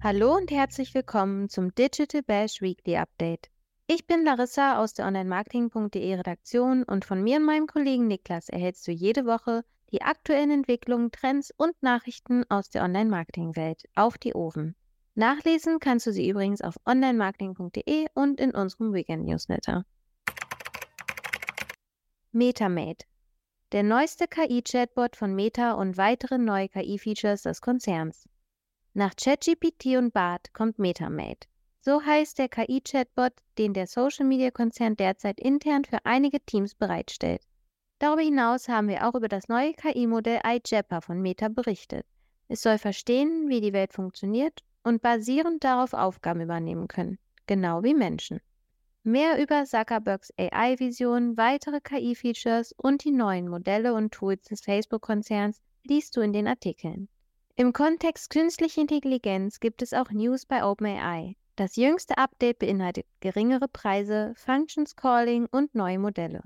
Hallo und herzlich willkommen zum Digital Bash Weekly Update. Ich bin Larissa aus der Online-Marketing.de Redaktion und von mir und meinem Kollegen Niklas erhältst du jede Woche die aktuellen Entwicklungen, Trends und Nachrichten aus der Online-Marketing-Welt auf die Ohren. Nachlesen kannst du sie übrigens auf online-marketing.de und in unserem Weekend-Newsletter. MetaMate. Der neueste KI-Chatbot von Meta und weitere neue KI-Features des Konzerns. Nach ChatGPT und BART kommt MetaMate. So heißt der KI-Chatbot, den der Social-Media-Konzern derzeit intern für einige Teams bereitstellt. Darüber hinaus haben wir auch über das neue KI-Modell iJapper von Meta berichtet. Es soll verstehen, wie die Welt funktioniert und basierend darauf Aufgaben übernehmen können, genau wie Menschen. Mehr über Zuckerbergs AI-Vision, weitere KI-Features und die neuen Modelle und Tools des Facebook-Konzerns liest du in den Artikeln. Im Kontext künstliche Intelligenz gibt es auch News bei OpenAI. Das jüngste Update beinhaltet geringere Preise, Functions Calling und neue Modelle.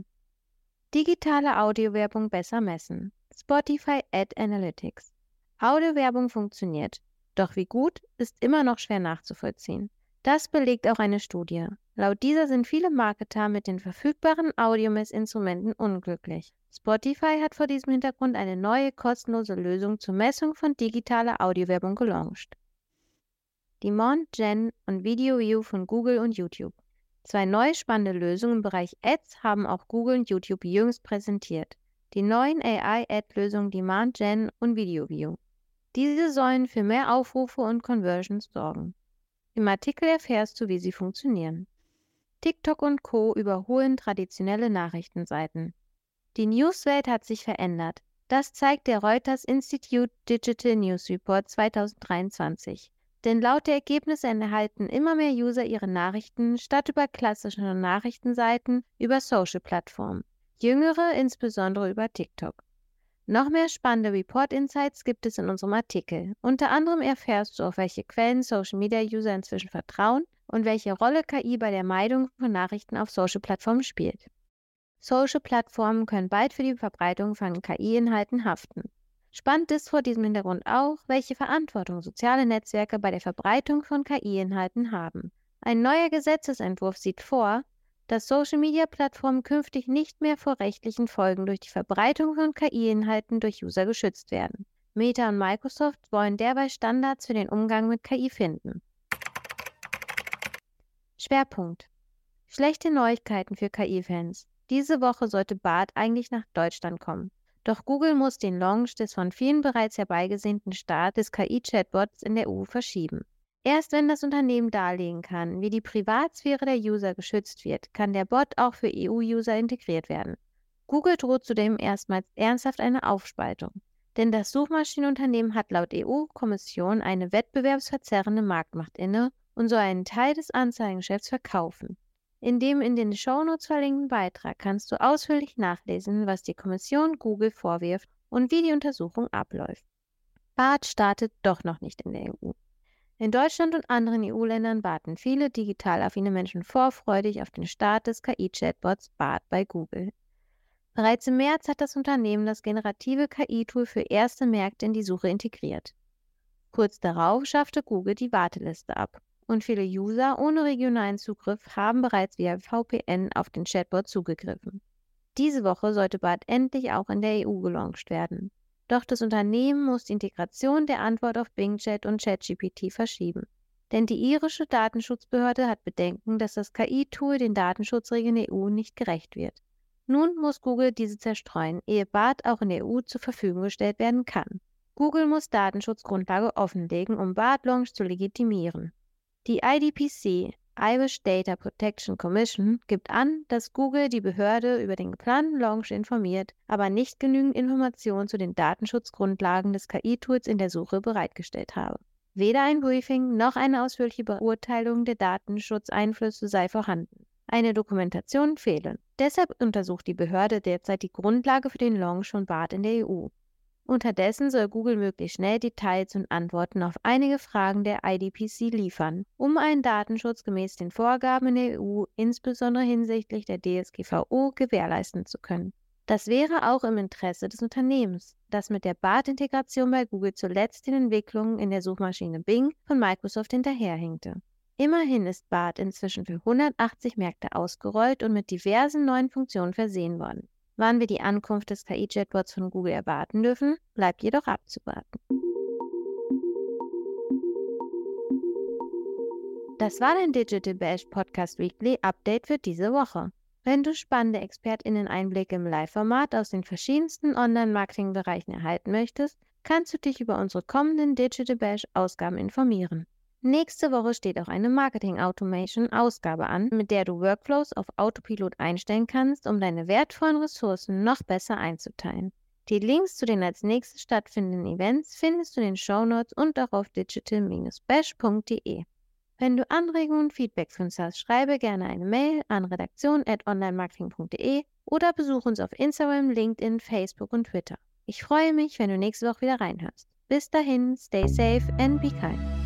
Digitale Audiowerbung besser messen. Spotify Ad Analytics. Audiowerbung funktioniert, doch wie gut ist immer noch schwer nachzuvollziehen. Das belegt auch eine Studie. Laut dieser sind viele Marketer mit den verfügbaren Audiomessinstrumenten unglücklich. Spotify hat vor diesem Hintergrund eine neue kostenlose Lösung zur Messung von digitaler Audiowerbung gelauncht. Demand Gen und Video View von Google und YouTube. Zwei neue spannende Lösungen im Bereich Ads haben auch Google und YouTube jüngst präsentiert. Die neuen AI-Ad-Lösungen Demand Gen und Video View. Diese sollen für mehr Aufrufe und Conversions sorgen. Im Artikel erfährst du, wie sie funktionieren. TikTok und Co. überholen traditionelle Nachrichtenseiten. Die Newswelt hat sich verändert. Das zeigt der Reuters Institute Digital News Report 2023. Denn laut der Ergebnisse erhalten immer mehr User ihre Nachrichten statt über klassische Nachrichtenseiten über Social-Plattformen. Jüngere insbesondere über TikTok. Noch mehr spannende Report-Insights gibt es in unserem Artikel. Unter anderem erfährst du, auf welche Quellen Social-Media-User inzwischen vertrauen und welche Rolle KI bei der Meidung von Nachrichten auf Social-Plattformen spielt. Social-Plattformen können bald für die Verbreitung von KI-Inhalten haften. Spannend ist vor diesem Hintergrund auch, welche Verantwortung soziale Netzwerke bei der Verbreitung von KI-Inhalten haben. Ein neuer Gesetzesentwurf sieht vor, dass Social-Media-Plattformen künftig nicht mehr vor rechtlichen Folgen durch die Verbreitung von KI-Inhalten durch User geschützt werden. Meta und Microsoft wollen derweil Standards für den Umgang mit KI finden. Schwerpunkt Schlechte Neuigkeiten für KI-Fans. Diese Woche sollte BART eigentlich nach Deutschland kommen. Doch Google muss den Launch des von vielen bereits herbeigesehnten Start des KI-Chatbots in der EU verschieben. Erst wenn das Unternehmen darlegen kann, wie die Privatsphäre der User geschützt wird, kann der Bot auch für EU-User integriert werden. Google droht zudem erstmals ernsthaft eine Aufspaltung. Denn das Suchmaschinenunternehmen hat laut EU-Kommission eine wettbewerbsverzerrende Marktmacht inne und soll einen Teil des Anzeigengeschäfts verkaufen. In dem in den Shownotes verlinkten Beitrag kannst du ausführlich nachlesen, was die Kommission Google vorwirft und wie die Untersuchung abläuft. BART startet doch noch nicht in der EU. In Deutschland und anderen EU-Ländern warten viele digital affine Menschen vorfreudig auf den Start des KI-Chatbots BART bei Google. Bereits im März hat das Unternehmen das generative KI-Tool für erste Märkte in die Suche integriert. Kurz darauf schaffte Google die Warteliste ab und viele User ohne regionalen Zugriff haben bereits via VPN auf den Chatbot zugegriffen. Diese Woche sollte BART endlich auch in der EU gelauncht werden. Doch das Unternehmen muss die Integration der Antwort auf Bing Chat und ChatGPT verschieben. Denn die irische Datenschutzbehörde hat Bedenken, dass das KI-Tool den Datenschutzregeln der EU nicht gerecht wird. Nun muss Google diese zerstreuen, ehe BART auch in der EU zur Verfügung gestellt werden kann. Google muss Datenschutzgrundlage offenlegen, um BART Launch zu legitimieren. Die IDPC, Irish Data Protection Commission, gibt an, dass Google die Behörde über den geplanten Launch informiert, aber nicht genügend Informationen zu den Datenschutzgrundlagen des KI-Tools in der Suche bereitgestellt habe. Weder ein Briefing noch eine ausführliche Beurteilung der Datenschutzeinflüsse sei vorhanden. Eine Dokumentation fehle. Deshalb untersucht die Behörde derzeit die Grundlage für den Launch von BART in der EU. Unterdessen soll Google möglichst schnell Details und Antworten auf einige Fragen der IDPC liefern, um einen Datenschutz gemäß den Vorgaben in der EU, insbesondere hinsichtlich der DSGVO, gewährleisten zu können. Das wäre auch im Interesse des Unternehmens, das mit der BART-Integration bei Google zuletzt den Entwicklungen in der Suchmaschine Bing von Microsoft hinterherhinkte. Immerhin ist BART inzwischen für 180 Märkte ausgerollt und mit diversen neuen Funktionen versehen worden. Wann wir die Ankunft des KI-Chatbots von Google erwarten dürfen, bleibt jedoch abzuwarten. Das war dein Digital Bash Podcast Weekly Update für diese Woche. Wenn du spannende ExpertInnen-Einblicke im Live-Format aus den verschiedensten Online-Marketing-Bereichen erhalten möchtest, kannst du dich über unsere kommenden Digital Bash-Ausgaben informieren. Nächste Woche steht auch eine Marketing Automation Ausgabe an, mit der du Workflows auf Autopilot einstellen kannst, um deine wertvollen Ressourcen noch besser einzuteilen. Die Links zu den als nächstes stattfindenden Events findest du in den Show Notes und auch auf digital-bash.de. Wenn du Anregungen und Feedback für uns hast, schreibe gerne eine Mail an redaktion.onlinemarketing.de oder besuche uns auf Instagram, LinkedIn, Facebook und Twitter. Ich freue mich, wenn du nächste Woche wieder reinhörst. Bis dahin, stay safe and be kind.